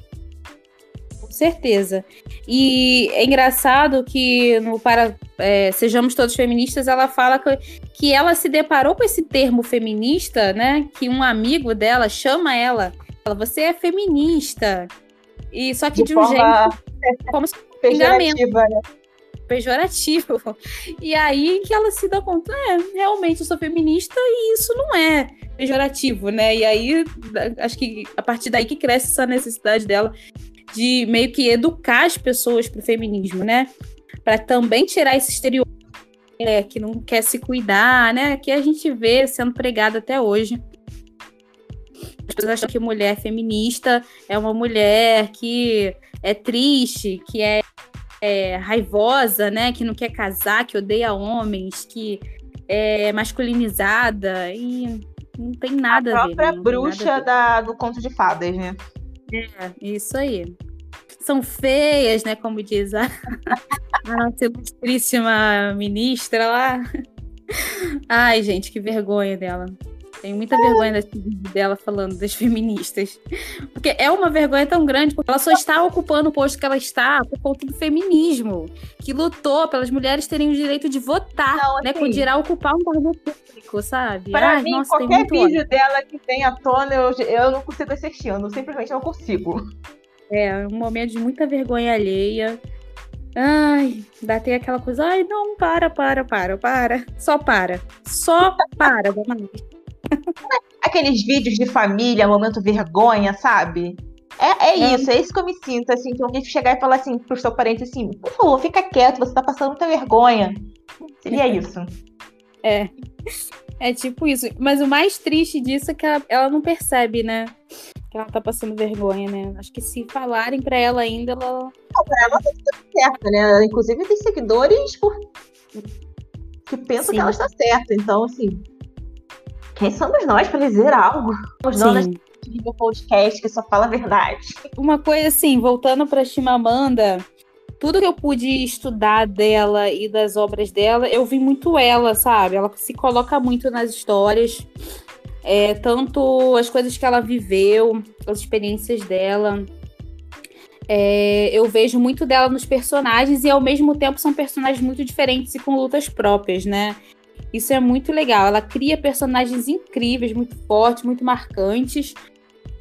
certeza. E é engraçado que no para é, Sejamos Todos Feministas, ela fala que, que ela se deparou com esse termo feminista, né? Que um amigo dela chama ela. Fala, você é feminista. E só que de, de um jeito. Como se pejorativa, né? pejorativo. E aí que ela se dá conta, é, realmente eu sou feminista e isso não é pejorativo, né? E aí acho que a partir daí que cresce essa necessidade dela de meio que educar as pessoas pro feminismo, né? Para também tirar esse estereótipo é, que não quer se cuidar, né? Que a gente vê sendo pregado até hoje. As pessoas acham que mulher feminista é uma mulher que é triste, que é, é raivosa, né? Que não quer casar, que odeia homens, que é masculinizada e não tem nada a, a ver. A própria bruxa da, do conto de fadas, né? É, isso aí. São feias, né? Como diz a, *laughs* a nossa ilustríssima ministra lá. Ai, gente, que vergonha dela. Tenho muita vergonha dela falando das feministas. Porque é uma vergonha tão grande, porque ela só está ocupando o posto que ela está por conta do feminismo, que lutou pelas mulheres terem o direito de votar, não, assim, né? Com dirá ocupar um cargo público, sabe? Para mim, nossa, qualquer vídeo ódio. dela que tenha tona, eu, eu não consigo assistir, eu simplesmente não consigo. É, um momento de muita vergonha alheia. Ai, dá até aquela coisa, ai, não, para, para, para, para. Só para. Só para, Damaris. Aqueles vídeos de família, momento vergonha, sabe? É, é, é, isso, é isso que eu me sinto, assim, que alguém chegar e falar assim pro seu parente assim, por favor, fica quieto, você tá passando muita vergonha. Seria *laughs* isso. É. É tipo isso. Mas o mais triste disso é que ela, ela não percebe, né? Que ela tá passando vergonha, né? Acho que se falarem pra ela ainda, ela. Não, pra ela tá tudo certo, né? Ela, inclusive tem seguidores por... que pensam Sim. que ela está certa. Então, assim, quem somos nós para dizer algo? Os donos do podcast que só fala a verdade. Uma coisa assim, voltando para Chimamanda, tudo que eu pude estudar dela e das obras dela, eu vi muito ela, sabe? Ela se coloca muito nas histórias. É, tanto as coisas que ela viveu, as experiências dela. É, eu vejo muito dela nos personagens e ao mesmo tempo são personagens muito diferentes e com lutas próprias, né? Isso é muito legal. Ela cria personagens incríveis, muito fortes, muito marcantes.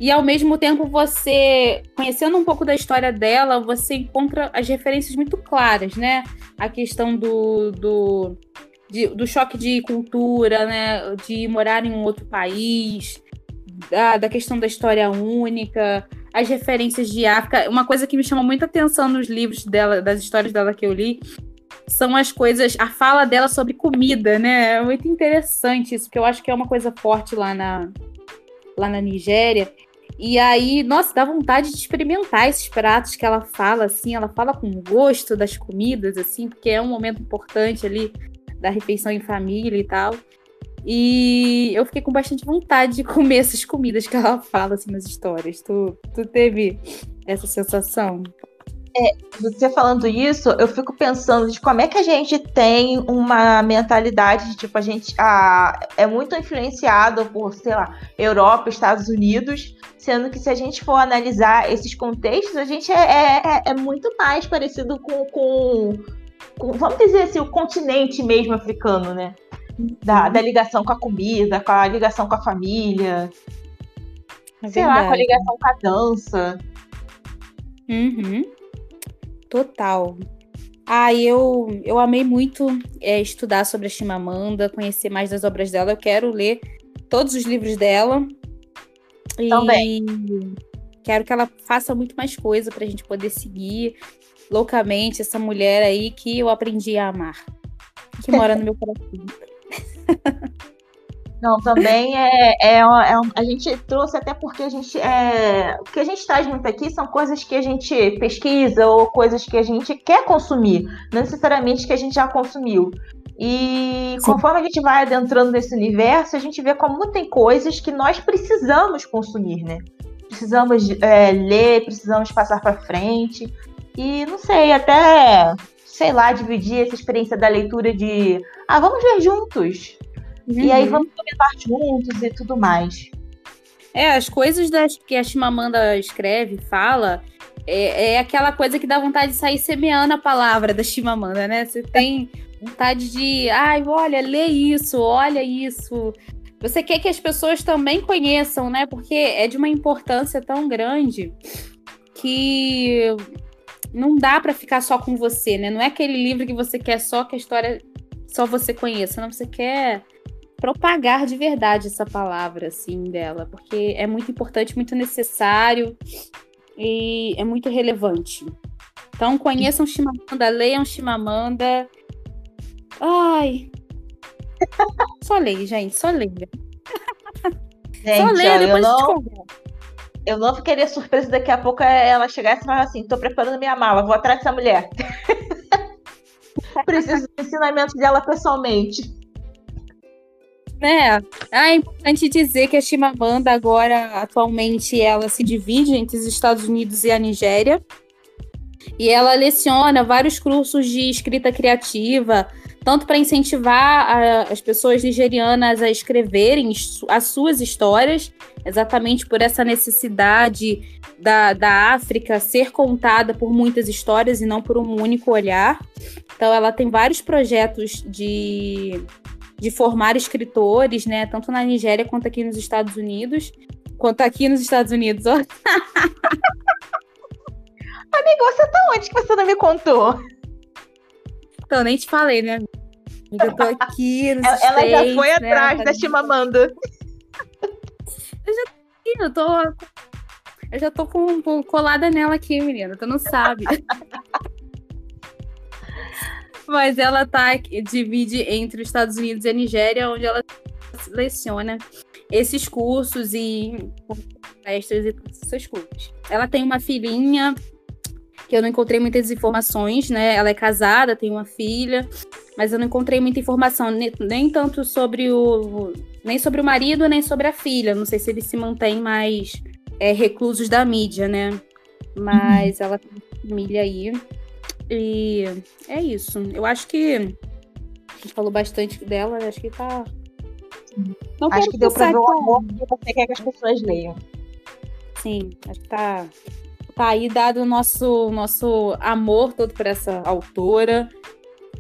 E ao mesmo tempo, você, conhecendo um pouco da história dela, você encontra as referências muito claras, né? A questão do, do, de, do choque de cultura, né? De morar em um outro país, da, da questão da história única, as referências de África. Uma coisa que me chama muita atenção nos livros dela, das histórias dela que eu li, são as coisas, a fala dela sobre comida, né? É muito interessante isso, porque eu acho que é uma coisa forte lá na, lá na Nigéria. E aí, nossa, dá vontade de experimentar esses pratos que ela fala, assim, ela fala com gosto das comidas, assim, porque é um momento importante ali da refeição em família e tal. E eu fiquei com bastante vontade de comer essas comidas que ela fala, assim, nas histórias. Tu, tu teve essa sensação? É, você falando isso, eu fico pensando de como é que a gente tem uma mentalidade de tipo, a gente a, é muito influenciado por, sei lá, Europa, Estados Unidos, sendo que se a gente for analisar esses contextos, a gente é, é, é, é muito mais parecido com, com, com, vamos dizer assim, o continente mesmo africano, né? Da, da ligação com a comida, com a ligação com a família, é sei lá, com a ligação com a dança. Uhum. Total. Ah, eu, eu amei muito é, estudar sobre a Chimamanda, conhecer mais das obras dela. Eu quero ler todos os livros dela. E Também. quero que ela faça muito mais coisa para a gente poder seguir loucamente essa mulher aí que eu aprendi a amar. Que mora no meu *laughs* coração. *laughs* Não, também é, é, é, a gente trouxe até porque a gente é, o que a gente traz muito aqui são coisas que a gente pesquisa ou coisas que a gente quer consumir, não necessariamente que a gente já consumiu. E Sim. conforme a gente vai adentrando nesse universo, a gente vê como tem coisas que nós precisamos consumir, né? Precisamos é, ler, precisamos passar para frente. E não sei, até sei lá, dividir essa experiência da leitura de ah, vamos ver juntos. Uhum. E aí uhum. vamos comentar juntos e tudo mais. É, as coisas das, que a Chimamanda escreve, fala, é, é, aquela coisa que dá vontade de sair semeando a palavra da Chimamanda, né? Você tem vontade de, ai, olha, lê isso, olha isso. Você quer que as pessoas também conheçam, né? Porque é de uma importância tão grande que não dá para ficar só com você, né? Não é aquele livro que você quer só que a história só você conheça, não, você quer propagar de verdade essa palavra assim dela, porque é muito importante, muito necessário e é muito relevante. Então conheçam Chimamanda, leiam Chimamanda. Ai. *laughs* Só leia, gente, só leia. Gente, só leia, depois eu não, eu não ficaria surpresa daqui a pouco ela chegasse e falar assim: tô preparando minha mala, vou atrás dessa mulher. *laughs* Preciso do ensinamento dela pessoalmente. É, é importante dizer que a Chimamanda agora, atualmente, ela se divide entre os Estados Unidos e a Nigéria. E ela leciona vários cursos de escrita criativa, tanto para incentivar a, as pessoas nigerianas a escreverem as suas histórias, exatamente por essa necessidade da, da África ser contada por muitas histórias e não por um único olhar. Então, ela tem vários projetos de, de formar escritores, né? Tanto na Nigéria quanto aqui nos Estados Unidos. Quanto aqui nos Estados Unidos, ó. *laughs* Amigo, você tá onde que você não me contou? Então, nem te falei, né? Eu tô aqui nos Ela, States, ela já foi né? atrás da Chimamanda. Eu já eu tô. Eu já tô com, com colada nela aqui, menina. Tu não sabe. *laughs* Mas ela tá divide entre os Estados Unidos e a Nigéria, onde ela seleciona esses cursos e palestras e todas essas coisas. Ela tem uma filhinha que eu não encontrei muitas informações, né? Ela é casada, tem uma filha, mas eu não encontrei muita informação, nem, nem tanto sobre o nem sobre o marido, nem sobre a filha. Não sei se eles se mantêm mais é, reclusos da mídia, né? Mas uhum. ela tem família aí. E é isso. Eu acho que a gente falou bastante dela, acho que tá. Não acho que deu pra ver o amor que você quer que as pessoas leiam. Sim, acho que tá, tá aí dado o nosso, nosso amor todo por essa autora.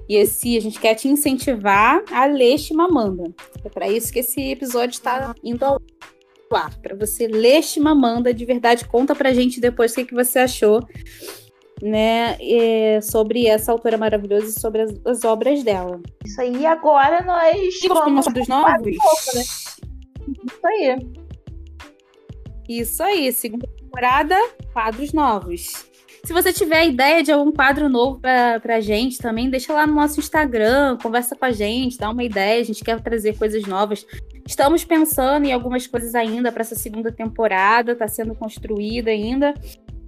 E esse, a gente quer te incentivar a ler Chimamanda. É para isso que esse episódio está indo ao ar. Para você ler Chimamanda de verdade. Conta pra gente depois o que, que você achou né, sobre essa autora maravilhosa e sobre as, as, obras dela. Isso aí, agora nós vamos dos novos. Novo, né? Isso aí. Isso aí, segunda temporada, quadros novos. Se você tiver ideia de algum quadro novo pra, pra gente também, deixa lá no nosso Instagram, conversa com a gente, dá uma ideia, a gente quer trazer coisas novas. Estamos pensando em algumas coisas ainda para essa segunda temporada, está sendo construída ainda.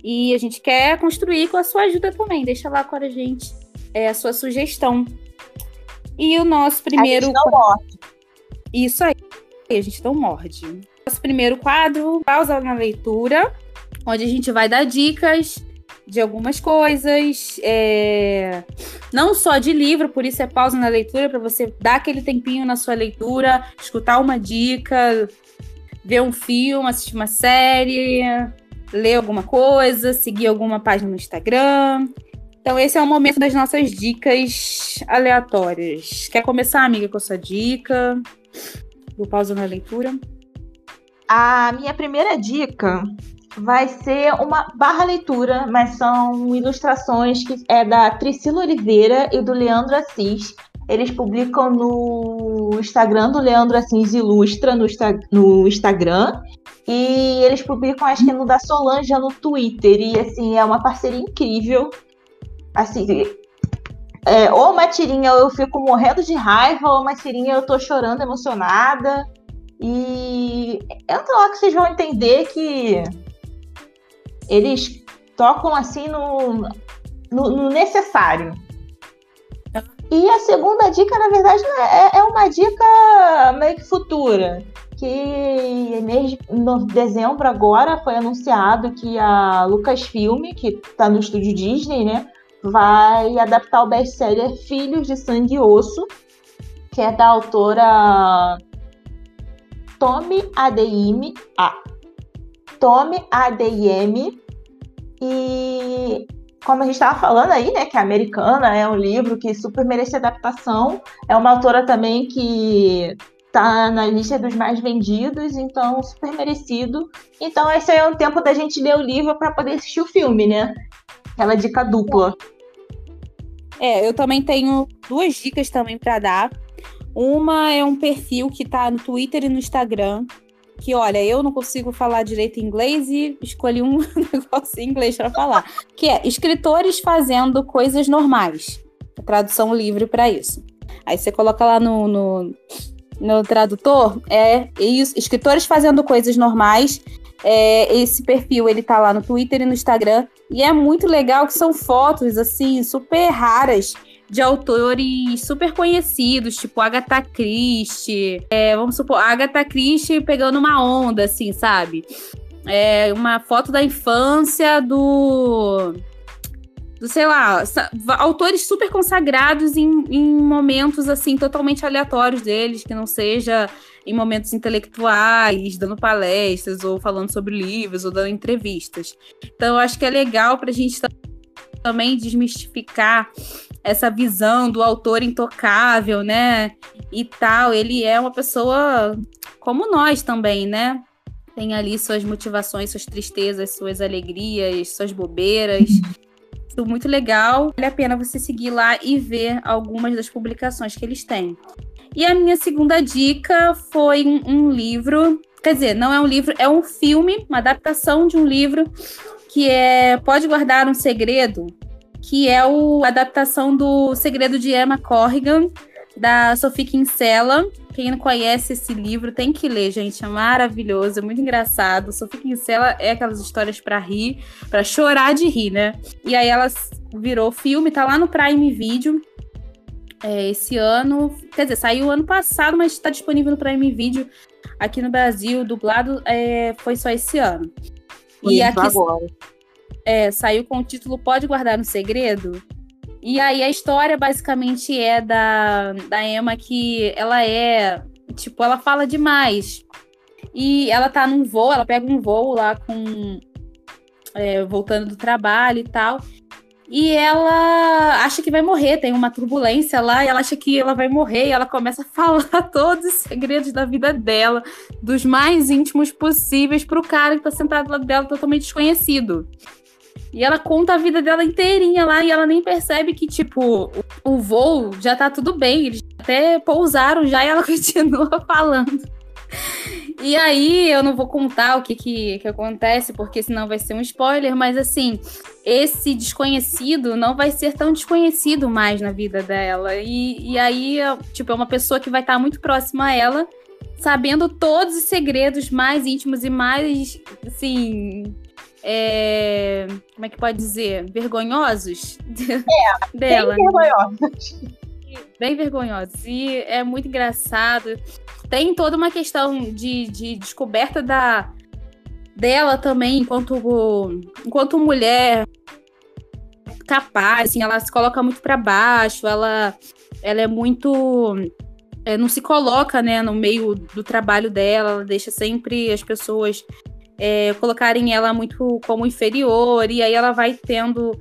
E a gente quer construir com a sua ajuda também. Deixa lá com a gente é, a sua sugestão. E o nosso primeiro. A gente não morde. Isso aí. A gente não morde. Nosso primeiro quadro, pausa na leitura, onde a gente vai dar dicas de algumas coisas, é... não só de livro, por isso é pausa na leitura, para você dar aquele tempinho na sua leitura, escutar uma dica, ver um filme, assistir uma série, ler alguma coisa, seguir alguma página no Instagram. Então, esse é o momento das nossas dicas aleatórias. Quer começar, amiga, com a sua dica? Do pausa na leitura. A minha primeira dica vai ser uma barra leitura, mas são ilustrações que é da Priscila Oliveira e do Leandro Assis. Eles publicam no Instagram do Leandro Assis Ilustra, no, no Instagram. E eles publicam, acho que no da Solange no Twitter. E assim, é uma parceria incrível. Assim, é, ou uma tirinha eu fico morrendo de raiva, ou uma tirinha eu tô chorando emocionada. E entra lá que vocês vão entender que eles tocam assim no, no, no necessário. E a segunda dica, na verdade, é, é uma dica meio que futura que de dezembro agora foi anunciado que a Lucasfilm, que está no estúdio Disney, né, vai adaptar o best-seller Filhos de Sangue e Osso, que é da autora Tommy Adeyemi, ah, Tommy Adeyemi, e como a gente estava falando aí, né, que a Americana é um livro que super merece adaptação, é uma autora também que tá na lista dos mais vendidos, então super merecido. Então esse é o tempo da gente ler o livro para poder assistir o filme, né? Aquela dica dupla. É, eu também tenho duas dicas também para dar. Uma é um perfil que tá no Twitter e no Instagram. Que olha, eu não consigo falar direito inglês e escolhi um *laughs* negócio em inglês para falar. Que é escritores fazendo coisas normais. Tradução livre para isso. Aí você coloca lá no, no, no tradutor, é isso, escritores fazendo coisas normais. É, esse perfil ele tá lá no Twitter e no Instagram. E é muito legal que são fotos, assim, super raras de autores super conhecidos, tipo Agatha Christie. É, vamos supor, Agatha Christie pegando uma onda, assim, sabe? É uma foto da infância do do, sei lá, autores super consagrados em, em momentos assim totalmente aleatórios deles, que não seja em momentos intelectuais, dando palestras ou falando sobre livros ou dando entrevistas. Então, acho que é legal para a gente também desmistificar essa visão do autor intocável, né? E tal. Ele é uma pessoa como nós também, né? Tem ali suas motivações, suas tristezas, suas alegrias, suas bobeiras muito legal. Vale a pena você seguir lá e ver algumas das publicações que eles têm. E a minha segunda dica foi um, um livro. Quer dizer, não é um livro, é um filme, uma adaptação de um livro que é Pode Guardar um Segredo, que é o, a adaptação do Segredo de Emma Corrigan, da Sophie Kinsella. Quem não conhece esse livro tem que ler, gente. É maravilhoso, é muito engraçado. Sophie Kinsella é aquelas histórias para rir, para chorar de rir, né? E aí ela virou filme, tá lá no Prime Video. É, esse ano, quer dizer, saiu ano passado, mas está disponível no Prime Video aqui no Brasil, dublado, é, foi só esse ano. e aqui agora. É, saiu com o título Pode Guardar um Segredo. E aí a história basicamente é da, da Emma que ela é, tipo, ela fala demais. E ela tá num voo, ela pega um voo lá com. É, voltando do trabalho e tal. E ela acha que vai morrer, tem uma turbulência lá, e ela acha que ela vai morrer, e ela começa a *laughs* falar todos os segredos da vida dela, dos mais íntimos possíveis, pro cara que tá sentado do lado dela totalmente desconhecido. E ela conta a vida dela inteirinha lá e ela nem percebe que, tipo, o, voo já tá tudo bem. Eles até pousaram já e ela *laughs* continua falando. E aí, eu não vou contar o que, que, que, acontece, porque senão vai ser um spoiler, mas assim, esse desconhecido não vai ser tão desconhecido mais na vida dela. E, e aí, tipo, é uma pessoa que vai estar muito próxima a ela, sabendo todos os segredos mais íntimos e mais, assim, é, como é que pode dizer? Vergonhosos é, *laughs* dela. Bem vergonhosos. Bem vergonhosos. E é muito engraçado. Tem toda uma questão de, de descoberta da dela também, enquanto, enquanto mulher capaz, assim, ela se coloca muito para baixo, ela, ela é muito. É, não se coloca né, no meio do trabalho dela, ela deixa sempre as pessoas é, colocarem ela muito como inferior, e aí ela vai tendo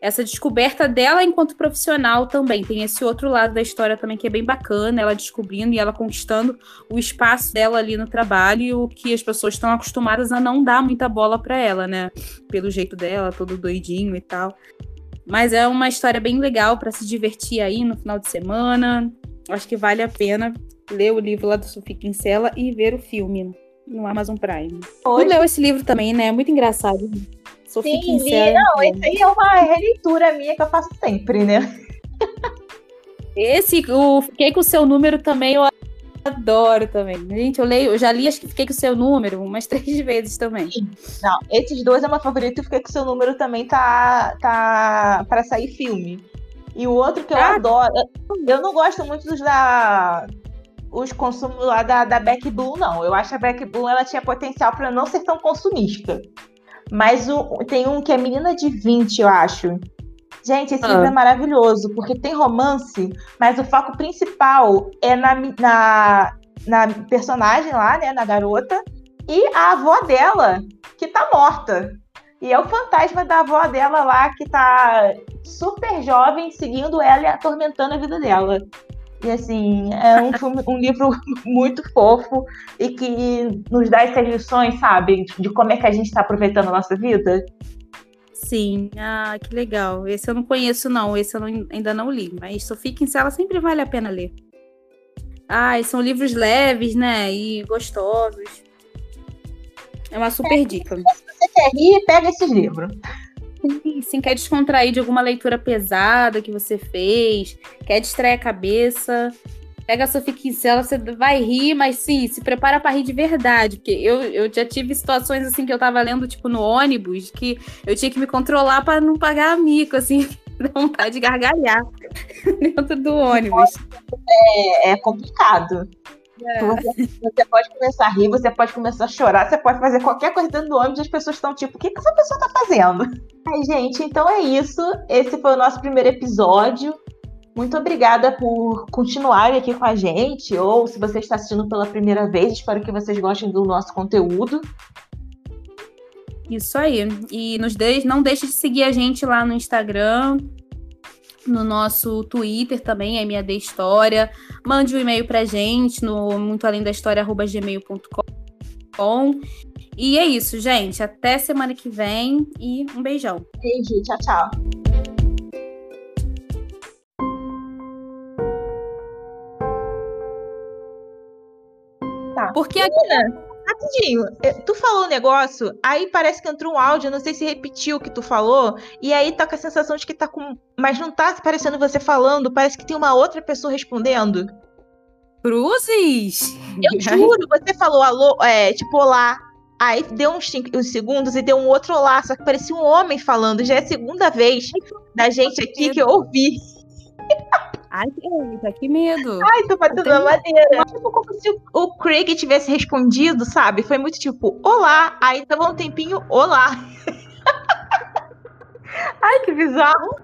essa descoberta dela enquanto profissional também. Tem esse outro lado da história também que é bem bacana, ela descobrindo e ela conquistando o espaço dela ali no trabalho, o que as pessoas estão acostumadas a não dar muita bola para ela, né? Pelo jeito dela, todo doidinho e tal. Mas é uma história bem legal para se divertir aí no final de semana. Acho que vale a pena ler o livro lá do Sofia Kinsella e ver o filme no Amazon Prime. Hoje... Tu leu esse livro também, né? É muito engraçado. Sofia Sim, Kinsella, não, esse aí é uma releitura minha que eu faço sempre, né? Esse, o Fiquei com o seu número também, eu adoro também. Gente, eu leio, eu já li, acho que fiquei com o seu número umas *laughs* três vezes também. Não, esses dois é meu favorito e fiquei com o seu número também tá, tá para sair filme. E o outro que eu ah, adoro, eu não gosto muito dos da os consumos lá da, da Beck Blue, não. Eu acho que a Beck Blue ela tinha potencial para não ser tão consumista. Mas o, tem um que é Menina de 20, eu acho. Gente, esse ah. livro é maravilhoso, porque tem romance, mas o foco principal é na, na, na personagem lá, né, na garota, e a avó dela, que tá morta. E é o fantasma da avó dela lá, que tá super jovem, seguindo ela e atormentando a vida dela. E assim, é um, filme, um livro *laughs* muito fofo e que nos dá essas lições, sabe? De como é que a gente está aproveitando a nossa vida. Sim, ah, que legal. Esse eu não conheço, não. Esse eu não, ainda não li. Mas Sofia Kinsella sempre vale a pena ler. Ah, são livros leves, né? E gostosos. É uma super dica. Se você quer rir, pega esses livros. Sim, quer descontrair de alguma leitura pesada que você fez, quer distrair a cabeça, pega a Sofia Kinsella, você vai rir, mas sim, se prepara para rir de verdade, porque eu, eu já tive situações assim que eu tava lendo, tipo, no ônibus, que eu tinha que me controlar para não pagar mico, assim, *laughs* dá vontade de gargalhar *laughs* dentro do ônibus. É, é complicado. Você pode começar a rir, você pode começar a chorar, você pode fazer qualquer coisa dentro do ônibus e as pessoas estão tipo, o que, que essa pessoa tá fazendo? Ai, gente, então é isso. Esse foi o nosso primeiro episódio. Muito obrigada por continuarem aqui com a gente, ou se você está assistindo pela primeira vez, espero que vocês gostem do nosso conteúdo. Isso aí. E nos de... não deixe de seguir a gente lá no Instagram, no nosso Twitter também, é MAD História. Mande um e-mail pra gente no muito além da história gmail.com. E é isso, gente. Até semana que vem e um beijão. Beijo, tchau, tchau. Tá. Porque a Rapidinho, é, tu falou um negócio, aí parece que entrou um áudio, não sei se repetiu o que tu falou, e aí tá com a sensação de que tá com. Mas não tá parecendo você falando, parece que tem uma outra pessoa respondendo. Cruzes! Eu *laughs* juro, você falou alô, é, tipo, olá. Aí deu uns, cinco, uns segundos e deu um outro olá, só que parecia um homem falando. Já é a segunda vez da gente aqui que eu ouvi. *laughs* Ai, eita, que medo. Ai, tô batendo na madeira. Tipo, como se o Craig tivesse respondido, sabe? Foi muito tipo, olá. Aí tava um tempinho, olá. *laughs* Ai, que bizarro.